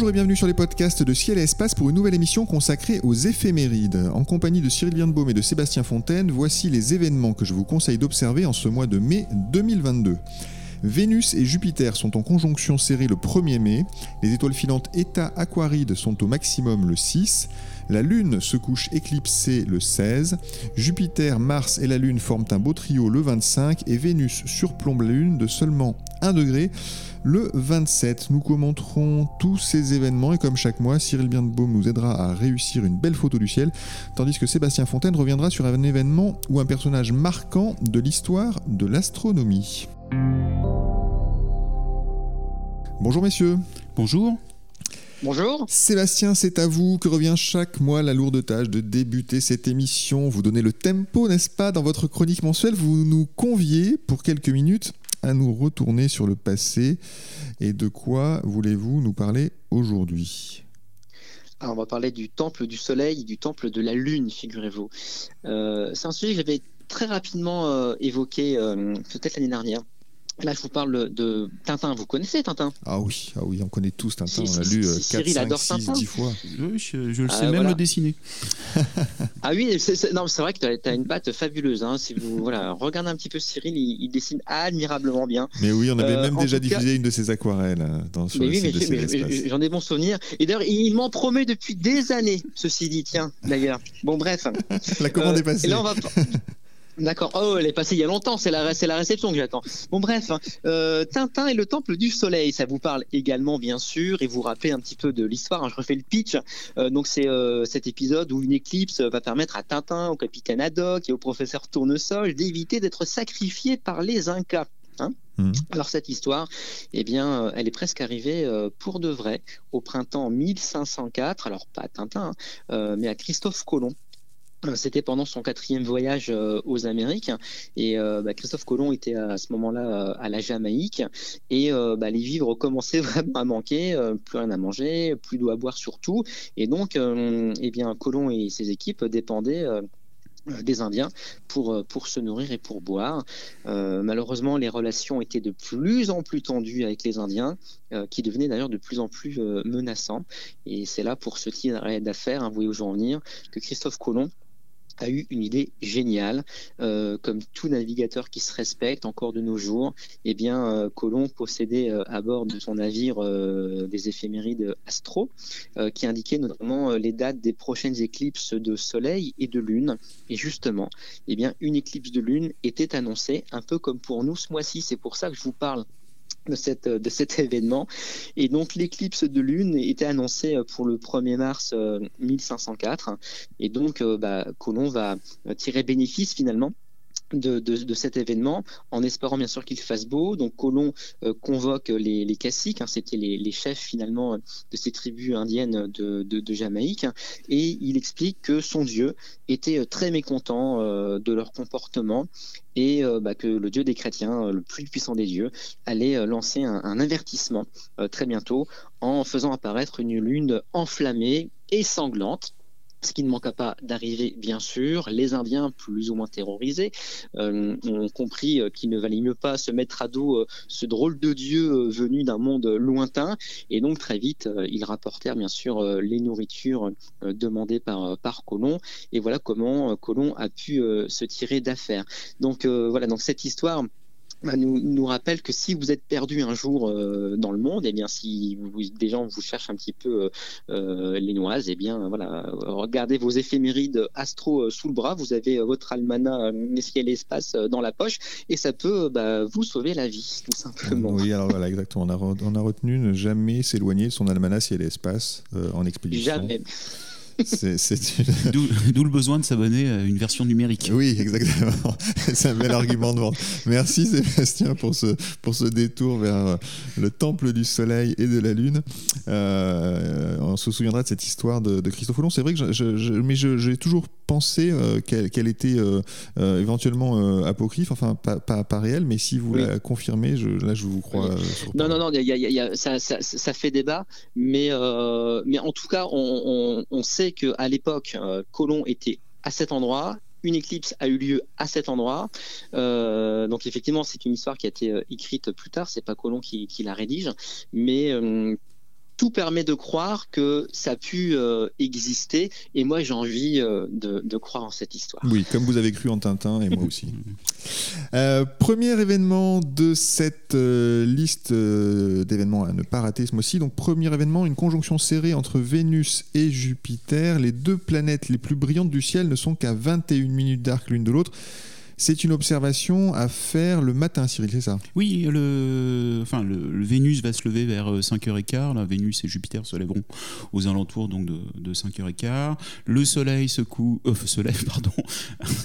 Bonjour et bienvenue sur les podcasts de Ciel et Espace pour une nouvelle émission consacrée aux éphémérides. En compagnie de Cyril Birnbaum et de Sébastien Fontaine, voici les événements que je vous conseille d'observer en ce mois de mai 2022. Vénus et Jupiter sont en conjonction serrée le 1er mai, les étoiles filantes Eta Aquaride sont au maximum le 6, la Lune se couche éclipsée le 16, Jupiter, Mars et la Lune forment un beau trio le 25 et Vénus surplombe la Lune de seulement 1 degré le 27. Nous commenterons tous ces événements et comme chaque mois, Cyril Birnbaum nous aidera à réussir une belle photo du ciel, tandis que Sébastien Fontaine reviendra sur un événement ou un personnage marquant de l'histoire de l'astronomie. Bonjour messieurs. Bonjour. Bonjour. Sébastien, c'est à vous que revient chaque mois la lourde tâche de débuter cette émission. Vous donnez le tempo, n'est-ce pas Dans votre chronique mensuelle, vous nous conviez pour quelques minutes à nous retourner sur le passé. Et de quoi voulez-vous nous parler aujourd'hui? Alors, on va parler du temple du soleil, du temple de la lune, figurez-vous. Euh, c'est un sujet que j'avais très rapidement euh, évoqué euh, peut-être l'année dernière. Là, je vous parle de Tintin. Vous connaissez Tintin? Ah oui, ah oui, on connaît tous Tintin. on l'a lu 4, 5, 6, 10 fois. Oui, je, je le sais même le dessiner. ah oui, c'est vrai que tu as, une patte fabuleuse. Hein. Si vous voilà, regardez un petit peu Cyril, il, dessine admirablement bien. Mais oui, on avait même déjà diffusé une de ses aquarelles hein, dans sur mais oui, mais, J'en ai bons souvenirs. Et d'ailleurs, il m'en promet depuis des années, ceci dit, tiens, d'ailleurs. Bon, bref. La commande est passée. Et là, on va... D'accord. Oh, elle est passée il y a longtemps. C'est la, la réception que j'attends. Bon, bref. Hein. Euh, Tintin et le Temple du Soleil. Ça vous parle également, bien sûr, et vous rappelez un petit peu de l'histoire. Hein. Je refais le pitch. Euh, donc, c'est euh, cet épisode où une éclipse va permettre à Tintin, au capitaine Haddock et au professeur Tournesol d'éviter d'être sacrifiés par les Incas. Hein. Mmh. Alors cette histoire, eh bien, elle est presque arrivée pour de vrai au printemps 1504. Alors pas à Tintin, mais à Christophe Colomb, c'était pendant son quatrième voyage euh, aux Amériques et euh, bah, Christophe Colomb était à ce moment-là à la Jamaïque et bah, les vivres commençaient vraiment à manquer, plus rien à manger, plus d'eau à boire surtout et donc eh bien Colomb et ses équipes dépendaient des Indiens pour, pour se nourrir et pour boire. malheureusement, les relations étaient de plus en plus tendues avec les Indiens, qui devenaient d'ailleurs de plus en plus menaçants. Et c'est là, pour ce type d'affaires, hein, vous voyez où je veux en venir, que Christophe Colomb a eu une idée géniale. Euh, comme tout navigateur qui se respecte encore de nos jours, eh bien, euh, Colomb possédait euh, à bord de son navire des éphémérides astro qui indiquaient notamment les dates des prochaines éclipses de soleil et de lune. Et justement, eh bien, une éclipse de lune était annoncée, un peu comme pour nous ce mois-ci. C'est pour ça que je vous parle de, cette, de cet événement. Et donc l'éclipse de lune était annoncée pour le 1er mars 1504. Euh, Et donc euh, bah, Colomb va tirer bénéfice finalement de, cet événement, en espérant bien sûr qu'il fasse beau. Donc Colomb euh, convoque les, caciques, hein, c'était les, chefs finalement de ces tribus indiennes de, Jamaïque, et il explique que son dieu était euh, très mécontent euh, de leur comportement et bah, que le dieu des chrétiens, le plus puissant des dieux, allait lancer un avertissement très bientôt en faisant apparaître une lune enflammée et sanglante ce qui ne manqua pas d'arriver, bien sûr. Les Indiens, plus ou moins terrorisés, euh, ont compris euh, qu'il ne valait mieux pas se mettre à dos euh, ce drôle de dieu venu d'un monde lointain. Et donc, très vite, ils rapportèrent, bien sûr, les nourritures demandées par, par Colomb. Et voilà comment Colomb a pu se tirer d'affaire. Donc, voilà, donc cette histoire nous, nous, rappelle que si vous êtes perdu un jour euh, dans le monde, et eh bien si vous, des gens vous cherchent un petit peu euh, euh, les noises, et eh bien voilà, regardez vos éphémérides astro sous le bras, vous avez votre almanach ciel et l'espace dans la poche, et ça peut bah, vous sauver la vie, tout simplement. Oui, alors voilà, exactement. On a, on a retenu ne jamais s'éloigner de son almanach ciel et espace en expédition. Jamais. D'où le besoin de s'abonner à une version numérique. Oui, exactement. C'est un bel argument de vente. Merci Sébastien pour ce, pour ce détour vers le temple du soleil et de la lune. Euh, on se souviendra de cette histoire de, de Christophe Colomb. C'est vrai que je, je, mais j'ai toujours pensé euh, qu'elle était euh, éventuellement apocryphe, enfin pas, pas, pas réelle, mais si vous la confirmez, je, là je vous crois. non, non, non, ça, ça, ça, fait débat, mais, mais en tout cas, on, on, sait qu'à l'époque, Colomb était à cet endroit, une éclipse a eu lieu à cet endroit. Euh, donc effectivement, c'est une histoire qui a été euh, écrite plus tard. C'est pas Colomb qui, la rédige, mais euh, tout permet de croire que ça a pu euh, exister. Et moi, j'ai envie euh, de, croire en cette histoire. Oui, comme vous avez cru en Tintin, et moi aussi. Euh, premier événement de cette liste d'événements à ne pas rater ce mois-ci. Donc, premier événement, une conjonction serrée entre Vénus et Jupiter. Les deux planètes les plus brillantes du ciel ne sont qu'à 21 minutes d'arc l'une de l'autre. C'est une observation à faire le matin, Cyril, c'est ça? Oui, le, enfin, le, Vénus va se lever vers 5h15. Euh, la Vénus et Jupiter se lèveront aux alentours donc, de, 5h15. Le Soleil se, euh, se lève, pardon.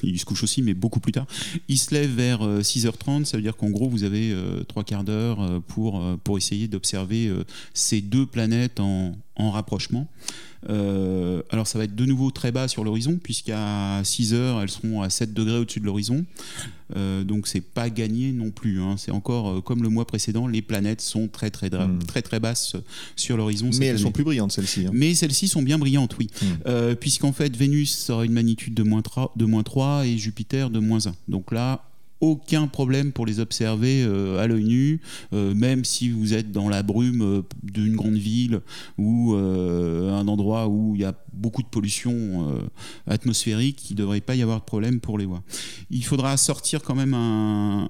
il se couche aussi, mais beaucoup plus tard. Il se lève vers 6h30. Euh, ça veut dire qu'en gros, vous avez trois quarts d'heure pour, pour essayer d'observer ces deux planètes en, en rapprochement. Euh, alors ça va être de nouveau très bas sur l'horizon, puisqu'à 6 heures, elles seront à 7 degrés au-dessus de l'horizon. Euh, donc c'est pas gagné non plus. Hein. C'est encore euh, comme le mois précédent, les planètes sont très très hmm. très très basses sur l'horizon. Mais elles sont plus brillantes celles-ci. Hein. Mais celles-ci sont bien brillantes, oui. Hmm. Puisqu'en fait Vénus aura une magnitude de moins 3, de moins 3 et Jupiter de moins 1. Donc là, aucun problème pour les observer euh, à l'œil nu, euh, même si vous êtes dans la brume euh, d'une grande ville ou un endroit où il y a beaucoup de pollution atmosphérique, il ne devrait pas y avoir de problème pour les voir. Il faudra sortir quand même un,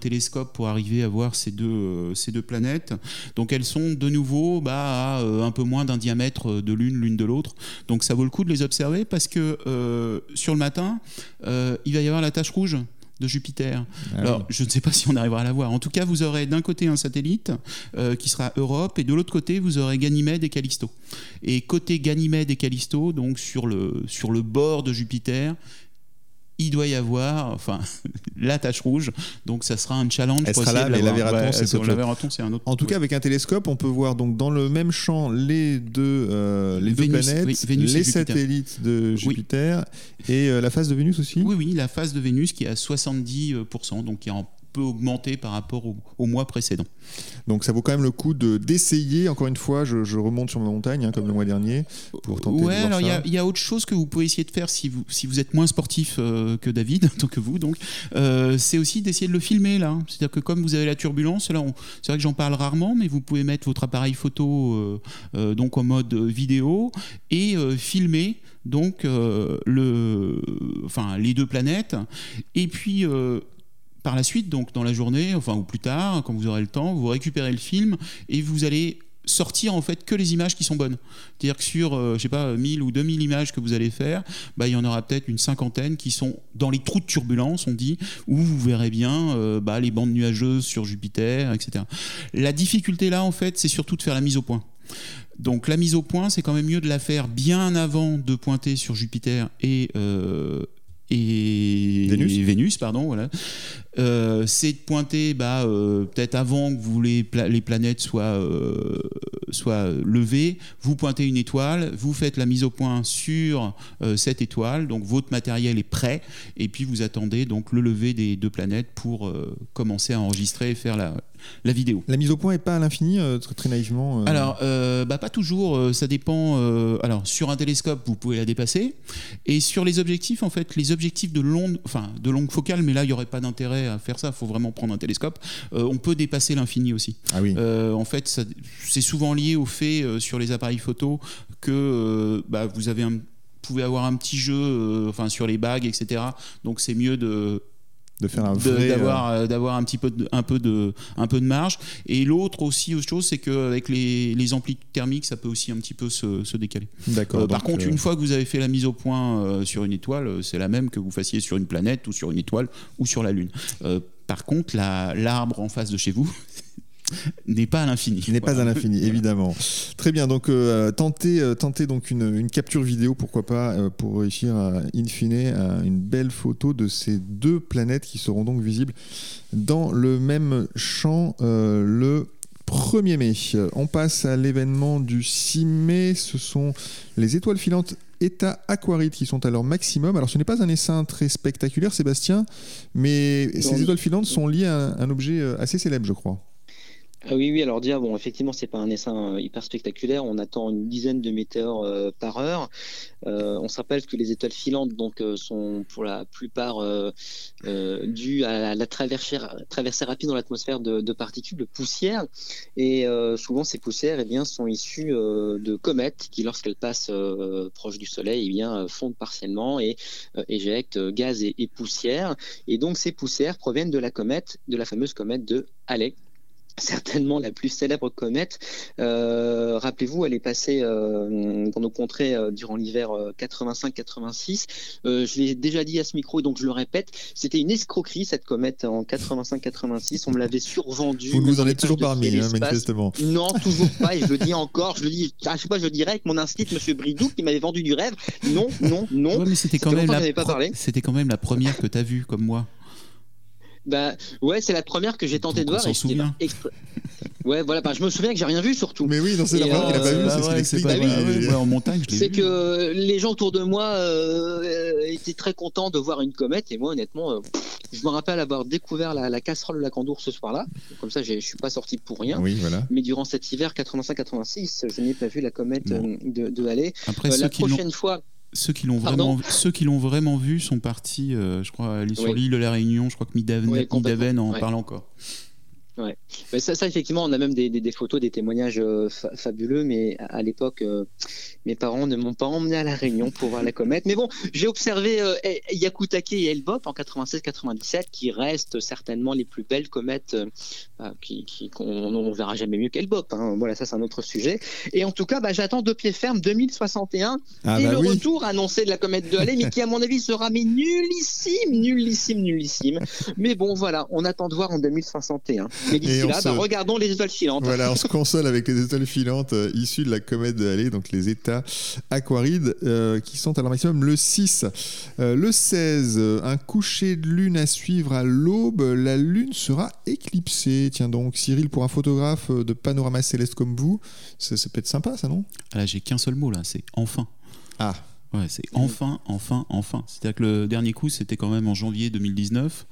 télescope pour arriver à voir ces deux, planètes. Donc elles sont de nouveau bah, à un peu moins d'un diamètre de l'une, l'une de l'autre. Donc ça vaut le coup de les observer parce que sur le matin, il va y avoir la tache rouge de Jupiter. Ah Alors, je ne sais pas si on arrivera à la voir. En tout cas, vous aurez d'un côté un satellite euh, qui sera Europe, et de l'autre côté, vous aurez Ganymède et Callisto. Et côté Ganymède et Callisto, donc sur le, sur le bord de Jupiter, il doit y avoir enfin la tache rouge. Donc ça sera un challenge Elle sera là, mais c'est un autre en tout cas avec un télescope on peut voir donc dans le même champ les deux euh, les deux planètes les satellites de Jupiter et euh, la phase de Vénus aussi oui oui la phase de Vénus qui est à 70% donc qui est en peut augmenter par rapport au, mois précédent. Donc ça vaut quand même le coup de d'essayer. Encore une fois, je, remonte sur ma montagne hein, comme le mois dernier pour tenter. Ouais, alors il y, a autre chose que vous pouvez essayer de faire si vous si vous êtes moins sportif euh, que David, tant que vous, donc euh, c'est aussi d'essayer de le filmer là. C'est-à-dire que comme vous avez la turbulence, là, c'est vrai que j'en parle rarement, mais vous pouvez mettre votre appareil photo euh, donc en mode vidéo et filmer donc le, enfin les deux planètes et puis par la suite, donc dans la journée, enfin ou plus tard, quand vous aurez le temps, vous récupérez le film et vous allez sortir en fait que les images qui sont bonnes. C'est-à-dire que sur, euh, je sais pas, 1000 ou 2000 images que vous allez faire, bah, il y en aura peut-être une cinquantaine qui sont dans les trous de turbulence, on dit, où vous verrez bien euh, bah, les bandes nuageuses sur Jupiter, etc. La difficulté là, en fait, c'est surtout de faire la mise au point. Donc la mise au point, c'est quand même mieux de la faire bien avant de pointer sur Jupiter et, euh, et Vénus, pardon, voilà. Euh, c'est de pointer bah, euh, peut-être avant que vous les, les planètes soient, euh, soient levées, vous pointez une étoile, vous faites la mise au point sur cette étoile, donc votre matériel est prêt, et puis vous attendez donc le lever des deux planètes pour commencer à enregistrer et faire la, la vidéo. La mise au point n'est pas à l'infini, très, naïvement Alors, bah, pas toujours, ça dépend. alors, sur un télescope, vous pouvez la dépasser, et sur les objectifs, en fait, les objectifs de longue, enfin, de longue focale, mais là, il n'y aurait pas d'intérêt à faire ça, il faut vraiment prendre un télescope. Euh, on peut dépasser l'infini aussi. Ah oui. Euh, en fait, c'est souvent lié au fait euh, sur les appareils photo que bah, vous avez un, pouvez avoir un petit jeu enfin sur les bagues etc donc c'est mieux de de faire un d'avoir euh, d'avoir un petit peu de, un peu de un peu de marge. Et l'autre aussi autre chose c'est qu'avec les, les amplis thermiques ça peut aussi un petit peu se, se décaler. D'accord euh, par contre euh, une fois que vous avez fait la mise au point sur une étoile c'est la même que vous fassiez sur une planète ou sur une étoile ou sur la lune. Par contre l'arbre en face de chez vous n'est pas à l'infini. N'est pas à l'infini, évidemment. Très bien, donc euh, tentez, euh, tentez donc une, une, capture vidéo, pourquoi pas, euh, pour réussir à, in fine à une belle photo de ces deux planètes qui seront donc visibles dans le même champ le 1er mai. On passe à l'événement du 6 mai, ce sont les étoiles filantes État Aquarite qui sont à leur maximum. Alors ce n'est pas un essaim très spectaculaire, Sébastien, mais ces étoiles filantes sont liées à un objet assez célèbre, je crois. Ah oui, oui, alors déjà, bon, effectivement, c'est pas un essaim euh, hyper spectaculaire. On attend une dizaine de météores euh, par heure. Euh, on se rappelle que les étoiles filantes donc, sont pour la plupart dues à la traversée, rapide dans l'atmosphère de, particules de poussière. Et souvent, ces poussières eh bien, sont issues de comètes qui, lorsqu'elles passent proche du Soleil, eh bien, fondent partiellement et éjectent gaz et, et poussière. Et donc, ces poussières proviennent de la comète, de la fameuse comète de Halley certainement la plus célèbre comète. Euh, rappelez-vous, elle est passée euh, dans nos contrées euh, durant l'hiver 85-86. je l'ai déjà dit à ce micro, donc je le répète, c'était une escroquerie cette comète en 85-86. On me l'avait survendue. Vous nous en êtes toujours parmi, hein, manifestement. Non, toujours pas. Et je le dis encore, je le dis. À chaque fois, je le dirais avec mon instit, Monsieur Bridou, qui m'avait vendu du rêve. Non, non, non. mais c'était quand même la. C'était quand même la première que tu as vue, comme moi. Bah ouais, c'est la première que j'ai tenté de voir. Ouais, voilà, bah, je me souviens que j'ai rien vu surtout. Mais oui, c'est la première qu'il a pas vu, c'est ce qu'il explique. Bah en montagne, C'est que les gens autour de moi euh, étaient très contents de voir une comète et moi, honnêtement, euh, je me rappelle avoir découvert la, casserole de la Candour ce soir-là. Comme ça, je suis pas sorti pour rien. Oui, voilà. Mais durant cet hiver 85-86, je n'ai pas vu la comète euh, de, de Halley. Après, la prochaine fois ceux qui l'ont vraiment, ceux qui l'ont vraiment vu sont partis, euh, je crois, aller sur l'île de la Réunion. Je crois que Midaven, en parle encore. Ouais. ça, ça, effectivement, on a même des, des, photos, des témoignages euh, fabuleux, mais à, l'époque, euh, mes parents ne m'ont pas emmené à la Réunion pour voir la comète. Mais bon, j'ai observé euh, Yakutake et Elbop en 96-97, qui restent certainement les plus belles comètes, qui, qui qu'on ne verra jamais mieux qu'Elbop. Hein. Voilà, ça c'est un autre sujet. Et en tout cas, bah, j'attends de pied ferme 2061 ah et bah le retour annoncé de la comète de Halley, mais qui à mon avis sera mais nullissime, nullissime, nullissime. Mais bon, voilà, on attend de voir en 2061. Mais d'ici là, bah, regardons les étoiles filantes. Voilà, on se console avec les étoiles filantes euh, issues de la comète de Halley, donc les états aquarides euh, qui sont à leur maximum le 6. Euh, le 16, un coucher de lune à suivre à l'aube. La lune sera éclipsée. Tiens donc, Cyril, pour un photographe de panorama céleste comme vous, ça, ça peut être sympa, ça, non? Ah, Là, j'ai qu'un seul mot, là, c'est enfin. Ah, Ouais, c'est enfin, enfin, enfin. C'est-à-dire que le dernier coup, c'était quand même en janvier 2019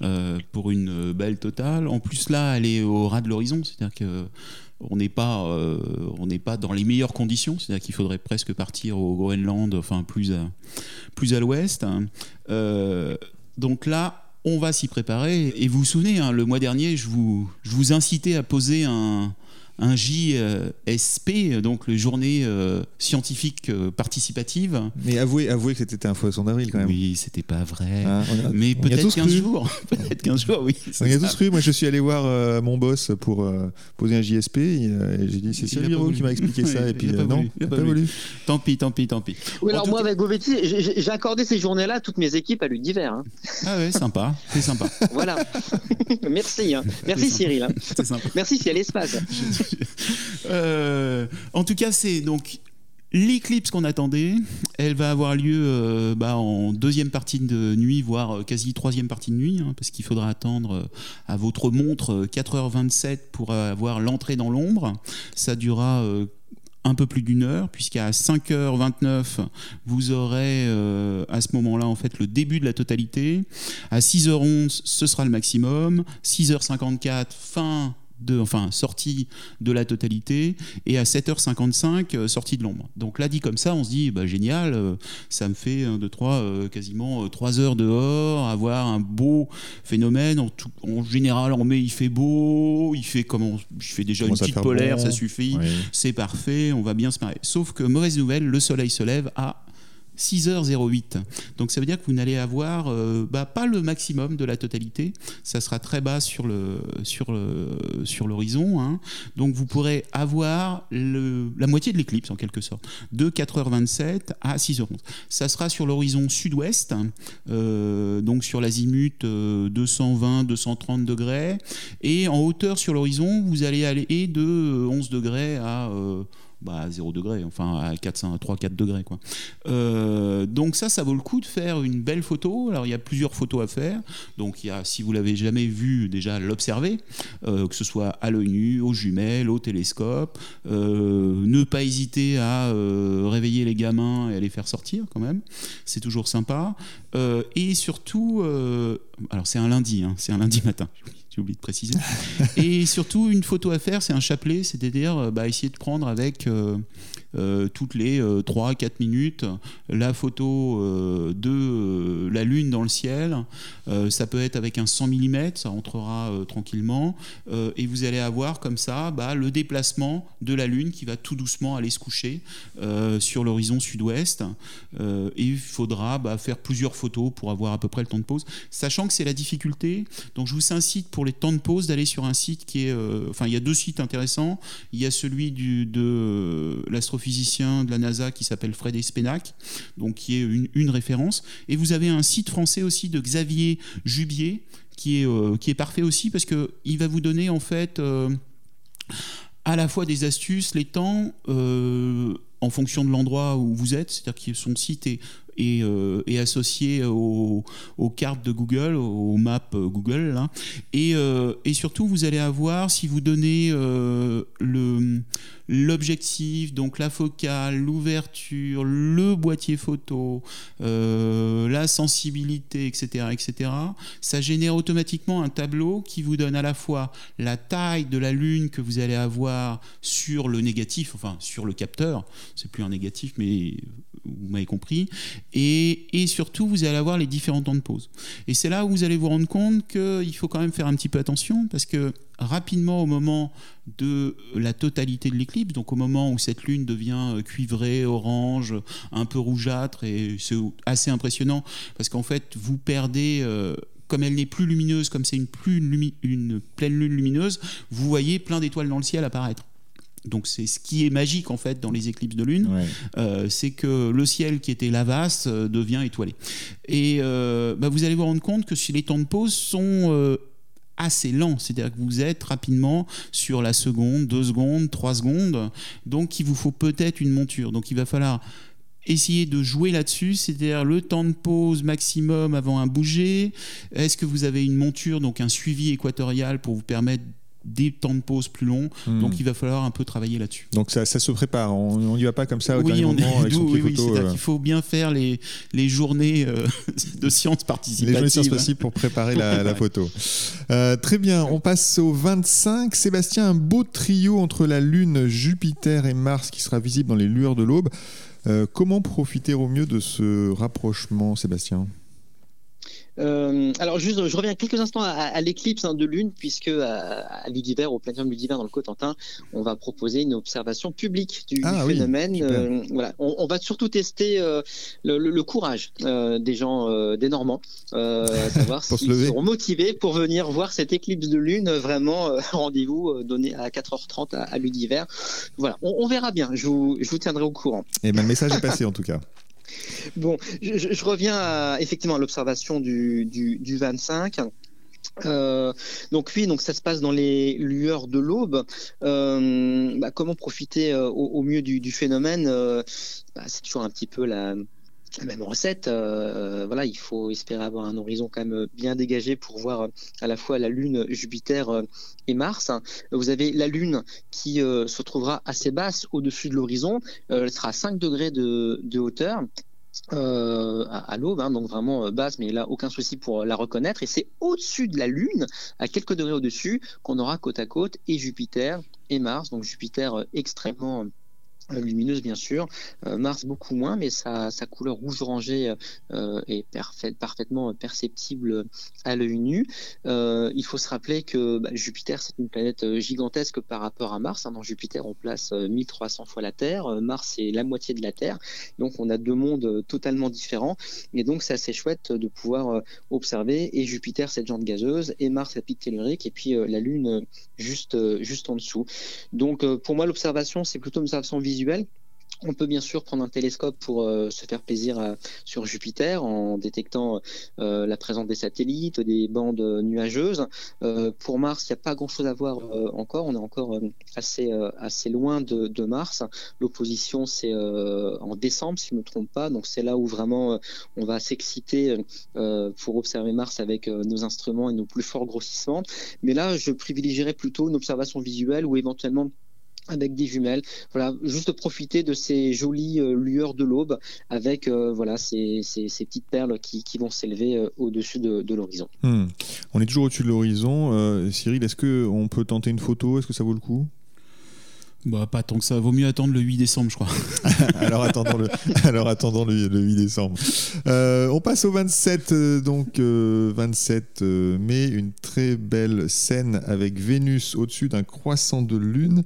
euh, pour une belle totale. En plus, là, elle est au ras de l'horizon. C'est-à-dire que on n'est pas, euh, on n'est pas dans les meilleures conditions. C'est-à-dire qu'il faudrait presque partir au Groenland, enfin plus à, plus à l'ouest. Euh, donc là, on va s'y préparer. Et vous vous souvenez, hein, le mois dernier, je vous, je vous incitais à poser un, un JSP, donc le journée euh, scientifique euh, participative. Mais avouez, avouez que c'était un poisson d'avril quand même. Oui, c'était pas vrai. Ah, mais peut-être 15 jours. peut-être 15 jours, oui. On y a tous cru. Moi, je suis allé voir euh, mon boss pour poser un JSP. Et, j'ai dit, c'est Cyril qui m'a expliqué ça. et puis, non, il pas, voulu. Tant pis, tant pis, tant pis. Oui, alors moi, avec Govetti, j'ai accordé ces journées-là à toutes mes équipes à l'univers. Hein. Ah ouais, sympa. C'est sympa. voilà. Merci. Hein. Merci Cyril. Hein. Sympa. Merci Ciel Espace. Euh, en tout cas, c'est donc l'éclipse qu'on attendait. Elle va avoir lieu euh, bah, en deuxième partie de nuit, voire euh, quasi troisième partie de nuit, hein, parce qu'il faudra attendre à votre montre 4h27 pour avoir l'entrée dans l'ombre. Ça durera un peu plus d'une heure, puisqu'à 5h29, vous aurez à ce moment-là en fait le début de la totalité. À 6h11, ce sera le maximum. 6h54, fin de, enfin, sortie de la totalité, et à 7h55, euh, sortie de l'ombre. Donc là, dit comme ça, on se dit, bah, génial, euh, ça me fait 1, 2, 3, quasiment 3 heures dehors, avoir un beau phénomène. En, tout, en général, en mai, il fait beau, il fait, comment, je fais déjà une petite polaire, ça suffit, c'est parfait, on va bien se marrer. Sauf que, mauvaise nouvelle, le soleil se lève à 6h08. Donc ça veut dire que vous n'allez avoir euh, bah, pas le maximum de la totalité. Ça sera très bas sur l'horizon. Hein. Donc vous pourrez avoir la moitié de l'éclipse en quelque sorte, de 4h27 à 6h11. Ça sera sur l'horizon sud-ouest, euh, donc sur l'azimut 220, 230 degrés, et en hauteur sur l'horizon, vous allez aller de 11 degrés à bah, à 0 degré, enfin à 3-4 degrés. Quoi. Euh, donc ça, ça vaut le coup de faire une belle photo. Alors il y a plusieurs photos à faire. Donc il y a, si vous l'avez jamais vu, déjà l'observer, euh, que ce soit à l'œil nu, aux jumelles, au télescope. Euh, ne pas hésiter à réveiller les gamins et à les faire sortir quand même. C'est toujours sympa. et surtout, alors c'est un lundi, hein, c'est un lundi matin j'ai oublié de préciser. et surtout, une photo à faire, c'est un chapelet, c'est-à-dire euh, bah, essayer de prendre avec euh, euh, toutes les 3-4 minutes la photo de la Lune dans le ciel. ça peut être avec un 100 mm, ça rentrera tranquillement. et vous allez avoir comme ça bah, le déplacement de la Lune qui va tout doucement aller se coucher sur l'horizon sud-ouest. et il faudra bah, faire plusieurs photos pour avoir à peu près le temps de pause, sachant que c'est la difficulté. Donc je vous incite pour les temps de pause d'aller sur un site qui est. Euh, enfin, il y a deux sites intéressants. Il y a celui du, de euh, l'astrophysicien de la NASA qui s'appelle Fred Espenac, donc qui est une, référence. Et vous avez un site français aussi de Xavier Jubier qui est, euh, qui est parfait aussi parce qu'il va vous donner en fait à la fois des astuces, les temps, en fonction de l'endroit où vous êtes, c'est-à-dire que son site est est, euh, associé aux, cartes de Google, aux maps Google. Et, euh, et, surtout, vous allez avoir, si vous donnez euh, le l'objectif, donc la focale, l'ouverture, le boîtier photo, euh, la sensibilité, etc., etc., ça génère automatiquement un tableau qui vous donne à la fois la taille de la lune que vous allez avoir sur le négatif, enfin sur le capteur, c'est plus un négatif, mais vous m'avez compris, et, et, surtout vous allez avoir les différents temps de pause. Et c'est là où vous allez vous rendre compte qu'il faut quand même faire un petit peu attention parce que rapidement au moment de la totalité de l'éclipse, donc au moment où cette lune devient euh, cuivrée, orange, un peu rougeâtre, et c'est assez impressionnant parce qu'en fait vous perdez euh, comme elle n'est plus lumineuse, comme c'est une, une pleine lune lumineuse, vous voyez plein d'étoiles dans le ciel apparaître. Donc c'est ce qui est magique en fait dans les éclipses de lune, euh, c'est que le ciel qui était lavasse devient étoilé. Et bah, vous allez vous rendre compte que si les temps de pause sont assez lent, c'est-à-dire que vous êtes rapidement sur la seconde, deux secondes, trois secondes, donc il vous faut peut-être une monture. Donc il va falloir essayer de jouer là-dessus, c'est-à-dire le temps de pause maximum avant un bouger. Est-ce que vous avez une monture, donc un suivi équatorial pour vous permettre des temps de pause plus longs. Hmm. Donc il va falloir un peu travailler là-dessus. Donc ça, se prépare, on n'y va pas comme ça au oui, on moment avec oui, oui, euh. Il faut bien faire les, les journées euh, de sciences participatives. Les journées de sciences participantes pour préparer la, photo. Euh, très bien, on passe au 25. Sébastien, un beau trio entre la Lune, Jupiter et Mars qui sera visible dans les lueurs de l'aube. comment profiter au mieux de ce rapprochement, Sébastien? Euh, alors juste, je reviens quelques instants à, l'éclipse hein, de lune, puisque à, à Ludiver, au planétorium Ludiver dans le Cotentin, on va proposer une observation publique du, ah phénomène. Euh, voilà, on, va surtout tester euh, le, courage des gens, des Normands, savoir s'ils seront motivés pour venir voir cette éclipse de lune. Vraiment, rendez-vous donné à 4h30 à, à. Voilà, on, verra bien. Je vous, je vous tiendrai au courant. Et ben, le message est passé en tout cas. Bon, je, reviens effectivement à l'observation du, du, 25. Euh, donc oui, donc ça se passe dans les lueurs de l'aube. Euh, bah, comment profiter euh, au, mieux du, phénomène bah, C'est toujours un petit peu la, la même recette. voilà, il faut espérer avoir un horizon quand même bien dégagé pour voir à la fois la Lune, Jupiter et Mars. Vous avez la Lune qui se trouvera assez basse au-dessus de l'horizon. elle sera à 5 degrés de, hauteur. Euh, à, l'aube, hein, donc vraiment euh, basse, mais là aucun souci pour la reconnaître. Et c'est au-dessus de la Lune, à quelques degrés au-dessus, qu'on aura côte à côte et Jupiter et Mars. Donc Jupiter euh, extrêmement lumineuse bien sûr, Mars beaucoup moins, mais sa, sa couleur rouge orangé est parfaitement perceptible à l'œil nu. il faut se rappeler que bah, Jupiter c'est une planète gigantesque par rapport à Mars. Hein. Dans Jupiter on place 1300 fois la Terre, Mars c'est la moitié de la Terre, donc on a deux mondes totalement différents, et donc c'est assez chouette de pouvoir observer. Et Jupiter cette jante gazeuse, et Mars la pique tellurique, et puis la Lune juste juste en dessous. Donc pour moi l'observation c'est plutôt une observation visuelle on peut bien sûr prendre un télescope pour euh, se faire plaisir euh, sur Jupiter en détectant euh, la présence des satellites, des bandes nuageuses. pour Mars, il n'y a pas grand-chose à voir encore. On est encore assez, assez loin de, Mars. L'opposition, c'est en décembre, si je ne me trompe pas. Donc c'est là où vraiment on va s'exciter pour observer Mars avec nos instruments et nos plus forts grossissements. Mais là, je privilégierais plutôt une observation visuelle ou éventuellement avec des jumelles. Voilà, juste profiter de ces jolies euh, lueurs de l'aube avec euh, voilà ces, ces, petites perles qui, qui vont s'élever euh, au-dessus de, de l'horizon. Hmm. On est toujours au-dessus de l'horizon. Cyril, est-ce qu'on peut tenter une photo? Est-ce que ça vaut le coup? Bah, pas tant que ça. Vaut mieux attendre le 8 décembre, je crois. alors attendons le, alors attendons le, 8 décembre. on passe au 27, donc 27 mai, une très belle scène avec Vénus au-dessus d'un croissant de lune.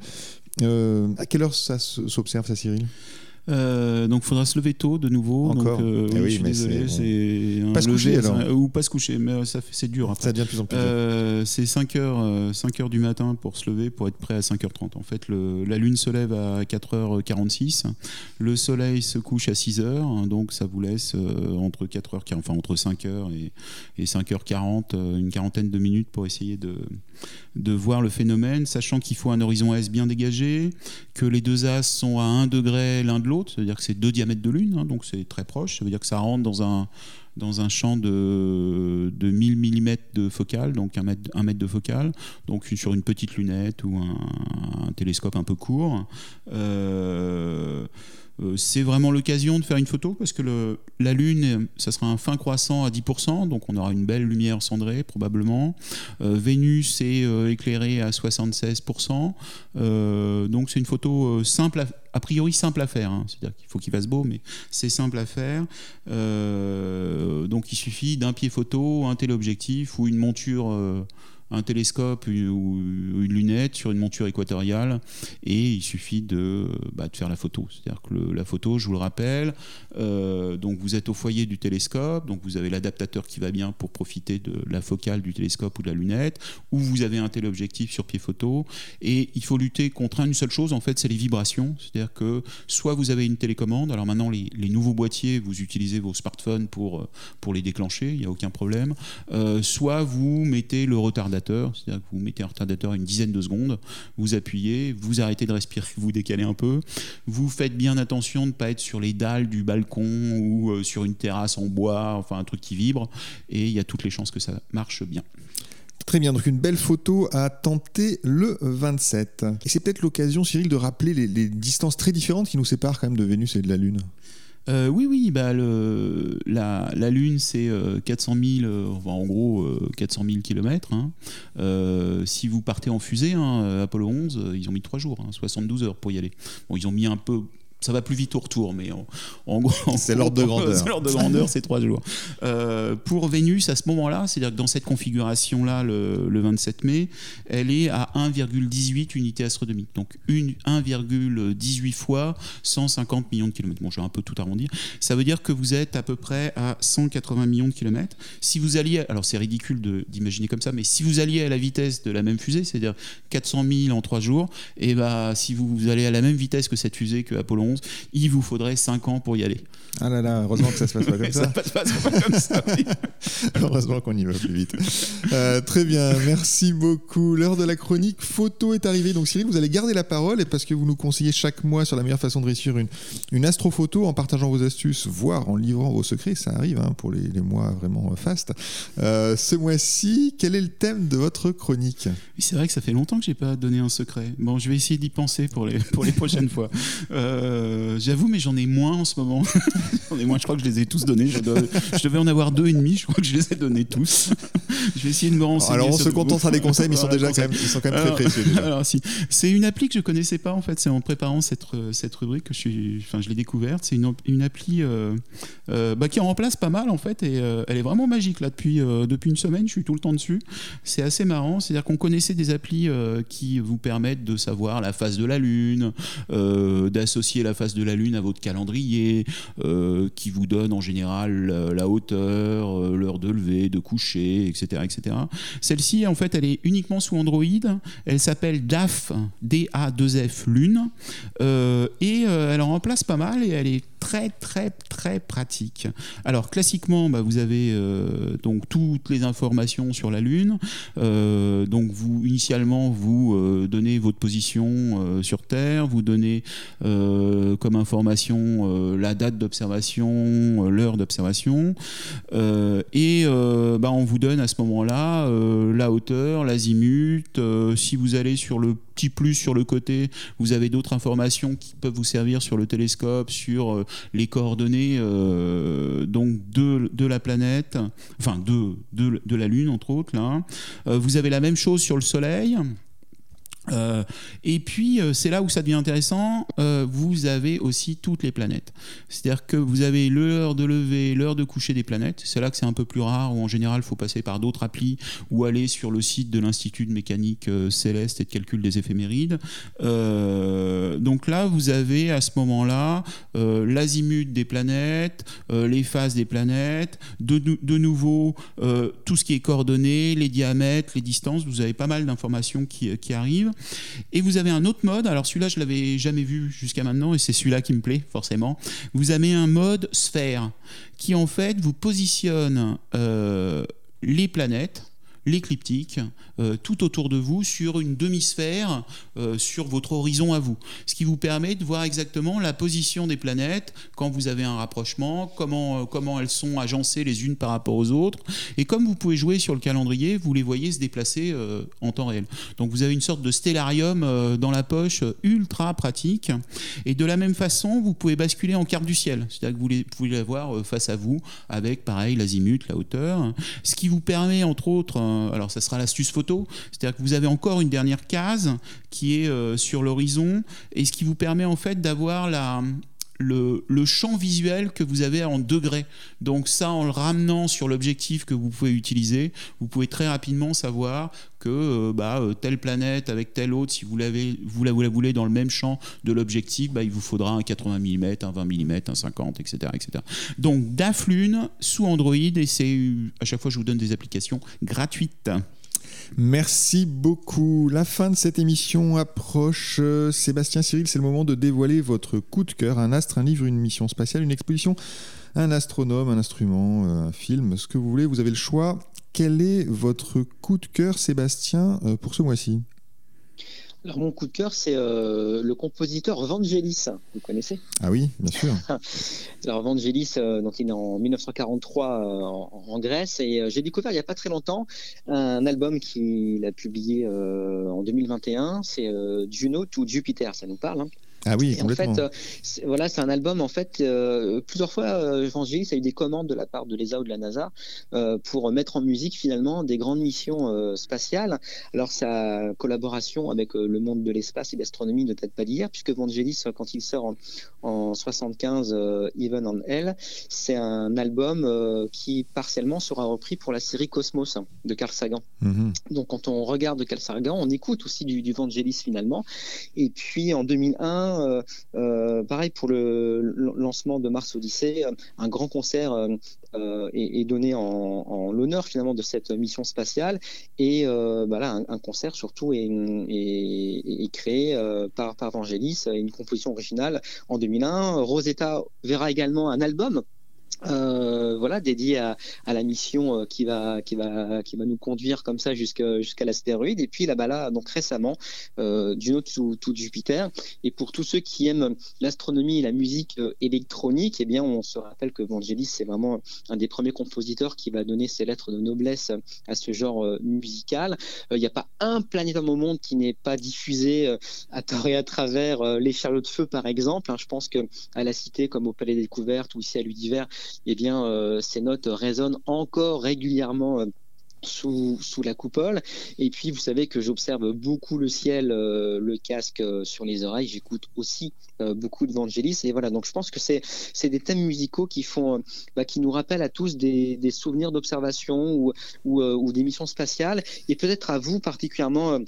Euh, à quelle heure ça s'observe, ça, Cyril? Euh, donc, il faudra se lever tôt de nouveau. Encore? donc, euh, eh oui, je suis désolé. C'est pas se coucher alors. Ou pas se coucher, mais ça c'est dur. Ça devient de plus en plus dur. c'est 5 heures, 5 heures du matin pour se lever, pour être prêt à 5h30. En fait, le, la lune se lève à 4h46. Le soleil se couche à 6h. Donc, ça vous laisse entre 4h, enfin entre 5h et, et 5h40, une quarantaine de minutes pour essayer de, de voir le phénomène, sachant qu'il faut un horizon S bien dégagé, que les deux as sont à 1 degré l'un de l'autre, c'est-à-dire que c'est deux diamètres de lune, hein, donc c'est très proche, ça veut dire que ça rentre dans un, dans un champ de, de 1000 mm de focale, donc un mètre, un mètre de focale, donc sur une petite lunette ou un, télescope un peu court. Euh, euh, c'est vraiment l'occasion de faire une photo parce que la Lune, ça sera un fin croissant à 10%, donc on aura une belle lumière cendrée probablement. Euh, Vénus est éclairée à 76%, donc c'est une photo simple, a priori simple à faire. Hein. C'est-à-dire qu'il faut qu'il fasse beau, mais c'est simple à faire. donc il suffit d'un pied photo, un téléobjectif ou une monture un télescope ou une lunette sur une monture équatoriale et il suffit de, bah, faire la photo. C'est-à-dire que la photo, je vous le rappelle, euh, donc vous êtes au foyer du télescope, donc vous avez l'adaptateur qui va bien pour profiter de la focale du télescope ou de la lunette, ou vous avez un téléobjectif sur pied photo et il faut lutter contre une seule chose, en fait, c'est les vibrations. C'est-à-dire que soit vous avez une télécommande, alors maintenant les, nouveaux boîtiers, vous utilisez vos smartphones pour, pour les déclencher, il n'y a aucun problème, euh, soit vous mettez le retardateur c'est-à-dire que vous mettez un retardateur une dizaine de secondes, vous appuyez, vous arrêtez de respirer, vous décalez un peu, vous faites bien attention de ne pas être sur les dalles du balcon ou euh, sur une terrasse en bois, enfin un truc qui vibre, et il y a toutes les chances que ça marche bien. Très bien, donc une belle photo à tenter le 27. Et c'est peut-être l'occasion, Cyril, de rappeler les, distances très différentes qui nous séparent quand même de Vénus et de la Lune. Euh, oui, oui, bah, la, Lune, c'est 400 000, en gros 400 000 km. si vous partez en fusée, hein, Apollo 11, ils ont mis 3 jours, 72 hein, heures pour y aller. Bon, ils ont mis un peu ça va plus vite au retour, mais en, gros, c'est l'ordre de grandeur. C'est l'ordre de grandeur, c'est trois jours. Euh, pour Vénus, à ce moment-là, c'est-à-dire que dans cette configuration-là, le, 27 mai, elle est à 1,18 unités astronomiques, donc 1,18 fois 150 millions de kilomètres. Bon, je vais un peu tout arrondir. Ça veut dire que vous êtes à peu près à 180 millions de kilomètres. Si vous alliez, alors c'est ridicule d'imaginer comme ça, mais si vous alliez à la vitesse de la même fusée, c'est-à-dire 400 000 en trois jours, et bah si vous allez à la même vitesse que cette fusée que Apollo il vous faudrait 5 ans pour y aller. Ah là là, heureusement que ça se passe pas comme ça. ça passe pas, comme ça. heureusement qu'on y va plus vite. Euh, très bien, merci beaucoup. L'heure de la chronique photo est arrivée. Donc Cyril, vous allez garder la parole et parce que vous nous conseillez chaque mois sur la meilleure façon de réussir une, une astrophoto en partageant vos astuces, voire en livrant vos secrets. Ça arrive hein, pour les, les, mois vraiment fast. Euh, ce mois-ci, quel est le thème de votre chronique? C'est vrai que ça fait longtemps que j'ai pas donné un secret. Bon, je vais essayer d'y penser pour les, pour les prochaines fois. Euh, Euh, J'avoue, mais j'en ai moins en ce moment. j'en ai moins, je crois que je les ai tous donnés. Je, dois- je devais en avoir deux et demi, je crois que je les ai donnés tous. je vais essayer de me renseigner. Alors on se contentera des conseils, mais ils sont déjà quand même, ils sont quand même Alors- très précieux. déjà. Alors, si. C'est une appli que je connaissais pas en fait. C'est en préparant cette, euh, cette rubrique que je suis, enfin, je l'ai découverte. C'est une, une appli euh, euh, bah, qui en remplace pas mal en fait et elle est vraiment magique là depuis depuis une semaine. Je suis tout le temps dessus. C'est assez marrant. C'est-à-dire qu'on connaissait des applis qui vous permettent de savoir la phase de la lune, d'associer la phase de la lune à votre calendrier, euh, qui vous donne en général euh, la hauteur, euh, l'heure de lever, de coucher, etc., etc. Celle-ci, en fait, elle est uniquement sous Android. Elle s'appelle DAF, D-A-2-F Lune. Et elle en remplace pas mal et elle est très, très, très pratique. Alors, classiquement, bah, vous avez euh, donc toutes les informations sur la Lune. Euh, donc, vous, initialement, vous euh, donnez votre position sur Terre, vous donnez comme information la date d'observation, l'heure d'observation. Et bah, on vous donne à ce moment-là la hauteur, l'azimut. si vous allez sur le plus sur le côté, vous avez d'autres informations qui peuvent vous servir sur le télescope, sur euh, les coordonnées euh, donc de, la planète, enfin de, de, de la Lune entre autres. Là. Euh, vous avez la même chose sur le Soleil. Euh, et puis, euh, c'est là où ça devient intéressant, euh, vous avez aussi toutes les planètes. C'est-à-dire que vous avez l'heure de lever, l'heure de coucher des planètes. C'est là que c'est un peu plus rare, où en général, il faut passer par d'autres applis ou aller sur le site de l'Institut de mécanique céleste et de calcul des éphémérides. Donc là, vous avez à ce moment-là l'azimut des planètes, les phases des planètes, de, nou- de nouveau tout ce qui est coordonné, les diamètres, les distances. Vous avez pas mal d'informations qui arrivent. Et vous avez un autre mode, alors celui-là je l'avais jamais vu jusqu'à maintenant et c'est celui-là qui me plaît forcément. Vous avez un mode sphère qui en fait vous positionne euh, les planètes l'écliptique euh, tout autour de vous sur une demi-sphère euh, sur votre horizon à vous. Ce qui vous permet de voir exactement la position des planètes quand vous avez un rapprochement, comment, euh, comment elles sont agencées les unes par rapport aux autres. Et comme vous pouvez jouer sur le calendrier, vous les voyez se déplacer en temps réel. Donc vous avez une sorte de stellarium dans la poche ultra pratique. Et de la même façon, vous pouvez basculer en carte du ciel. C'est-à-dire que vous pouvez l'avoir euh, face à vous avec pareil l'azimut, la hauteur. Ce qui vous permet entre autres, euh, alors ça sera l'astuce photo, c'est-à-dire que vous avez encore une dernière case qui est euh, sur l'horizon et ce qui vous permet en fait d'avoir la le, champ visuel que vous avez en degrés. Donc ça, en le ramenant sur l'objectif que vous pouvez utiliser, vous pouvez très rapidement savoir que euh, bah, euh, telle planète avec telle autre, si vous, vous, la, voulez dans le même champ de l'objectif, bah, il vous faudra un 80 mm, un 20 mm, un 50, etc. etc. Donc DAF Lune sous Android et c'est à chaque fois je vous donne des applications gratuites. Merci beaucoup. La fin de cette émission approche. Sébastien Cyril, c'est le moment de dévoiler votre coup de cœur. Un astre, un livre, une mission spatiale, une exposition, un astronome, un instrument, euh, un film, ce que vous voulez. Vous avez le choix. Quel est votre coup de cœur, Sébastien, euh, pour ce mois-ci? Alors mon coup de cœur, c'est euh, le compositeur Vangelis. Vous connaissez? Ah oui, bien sûr. Alors Vangelis, euh, donc il est né en 1943 euh, en, en Grèce et euh, j'ai découvert il n'y a pas très longtemps un album qu'il a publié euh, en 2021. C'est euh, Juno to Jupiter, ça nous parle. hein. Ah oui, Et en complètement. fait, euh, c'est- voilà, c'est un album. En fait, euh, plusieurs fois, euh, Vangelis a eu des commandes de la part de l'ESA ou de la NASA euh, pour mettre en musique finalement des grandes missions spatiales. Alors, sa collaboration avec le monde de l'espace et de l'astronomie ne date pas d'hier, puisque Vangelis, quand il sort en, en 75, euh, Even on Hell, c'est un album qui partiellement sera repris pour la série Cosmos hein, de Carl Sagan. Mhm. Donc quand on regarde Carl Sagan, on écoute aussi du, du Vangelis finalement. Et puis en 2001, euh, euh, pareil pour le lancement de Mars Odyssey, un grand concert euh, est, donné en, l'honneur finalement de cette mission spatiale. Et bah là, un, concert surtout est, créé par, par Vangelis, une composition originale en 2001. Rosetta verra également un album voilà, dédié à, la mission euh, qui va, qui va, qui va nous conduire comme ça jusqu'à l'astéroïde. Et puis là-bas, là, donc récemment, euh, Juno tout, tout, Jupiter. Et pour tous ceux qui aiment l'astronomie et la musique euh, électronique, eh bien, on se rappelle que Vangelis, c'est vraiment un des premiers compositeurs qui va donner ses lettres de noblesse à ce genre musical. Il n'y a pas un planétome au monde qui n'est pas diffusé à tort et à travers les chariots de feu, par exemple. Hein, je pense que à la Cité, comme au Palais des Découvertes ou ici à l'Univers, eh bien, euh, ces notes résonnent encore régulièrement. Euh, sous, sous, la coupole. Et puis, vous savez que j'observe beaucoup le ciel, euh, le casque sur les oreilles. J'écoute aussi beaucoup de Vangelis. Et voilà, donc je pense que c'est des thèmes musicaux qui font, bah, qui nous rappellent à tous des, des souvenirs d'observation ou, ou, des missions spatiales. Et peut-être à vous particulièrement.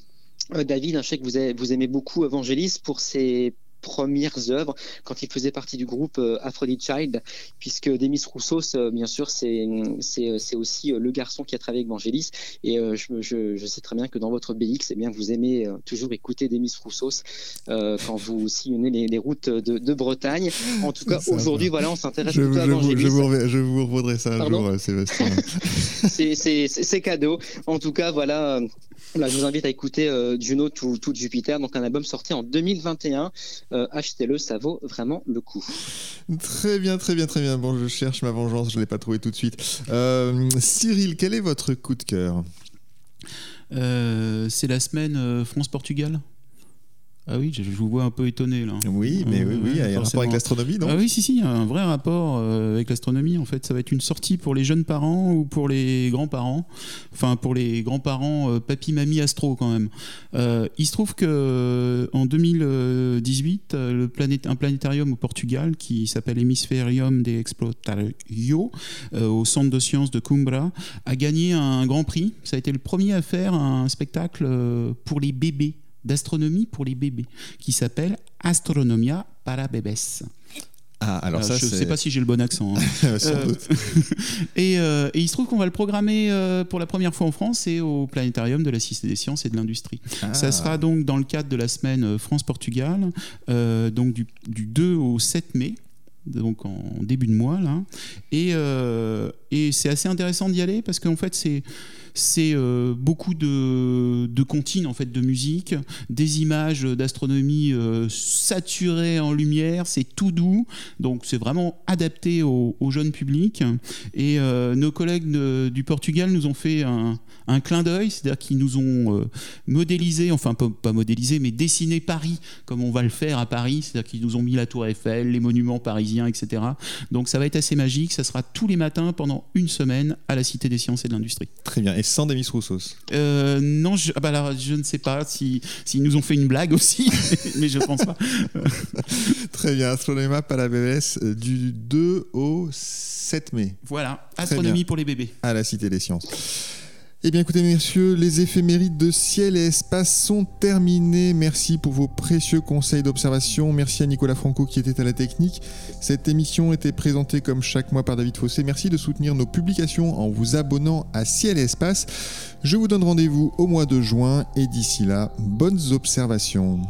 David, je sais que vous, aimez beaucoup Vangelis pour ses premières œuvres quand il faisait partie du groupe euh, Aphrodite Child, puisque Demis Roussos, euh, bien sûr, c'est c'est aussi euh, le garçon qui a travaillé avec Vangelis. Et je, je, je, sais très bien que dans votre BX, eh bien, vous aimez toujours écouter Demis Roussos quand vous sillonnez les, les routes de, de, Bretagne. En tout cas, aujourd'hui, voilà, on s'intéresse plutôt à Vangelis. Je vous, je vous revaudrai ça un Pardon jour, Sébastien. c'est cadeau. En tout cas, voilà. Là, je vous invite à écouter Juno tout, tout, Jupiter, donc un album sorti en 2021 euh, achetez-le, ça vaut vraiment le coup. Très bien, très bien, très bien. Bon, je cherche ma vengeance, je ne l'ai pas trouvé tout de suite. Euh, Cyril, quel est votre coup de cœur? Euh, C'est la semaine France-Portugal? Ah oui, je, vous vois un peu étonné là. Oui, mais oui, oui, il y a un rapport avec l'astronomie, non? Ah oui, si, si, il y a un vrai rapport euh, avec l'astronomie. En fait, ça va être une sortie pour les jeunes parents ou pour les grands-parents. Enfin, pour les grands-parents, euh, papy, mamie, astro quand même. Euh, il se trouve que en 2018, le planète, un planétarium au Portugal qui s'appelle Hemispherium de Explotario, au centre de sciences de Coimbra, a gagné un grand prix. Ça a été le premier à faire un spectacle pour les bébés d'astronomie pour les bébés qui s'appelle Astronomia para bebés. Ah, alors euh, ça, je ne sais pas si j'ai le bon accent. Hein. Sans euh, doute. Euh, et, il se trouve qu'on va le programmer pour la première fois en France et au planétarium de la Cité des Sciences et de l'Industrie. Ah. Ça sera donc dans le cadre de la semaine France-Portugal, donc du, du, 2 au 7 mai donc en début de mois là et, et c'est assez intéressant d'y aller parce qu'en fait c'est c'est euh, beaucoup de, de comptines en fait de musique, des images d'astronomie euh, saturées en lumière, c'est tout doux, donc c'est vraiment adapté au, jeune public. Et euh, nos collègues du Portugal nous ont fait un, un clin d'œil, c'est-à-dire qu'ils nous ont modélisé, enfin pas, pas, modélisé, mais dessiné Paris comme on va le faire à Paris, c'est-à-dire qu'ils nous ont mis la Tour Eiffel, les monuments parisiens, etc. Donc ça va être assez magique, ça sera tous les matins pendant une semaine à la Cité des Sciences et de l'Industrie. Très bien sans Demis Roussos euh, Non, je, ah bah alors, je ne sais pas s'ils si, nous ont fait une blague aussi, mais je ne pense pas. Très bien, Astronomia para bebés euh, du 2 au 7 mai. Voilà, astronomie pour les bébés. À la Cité des Sciences. Eh bien écoutez messieurs, les éphémérides de ciel et espace sont terminés. Merci pour vos précieux conseils d'observation. Merci à Nicolas Franco qui était à la technique. Cette émission était présentée comme chaque mois par David Fossé. Merci de soutenir nos publications en vous abonnant à Ciel et Espace. Je vous donne rendez-vous au mois de juin et d'ici là, bonnes observations.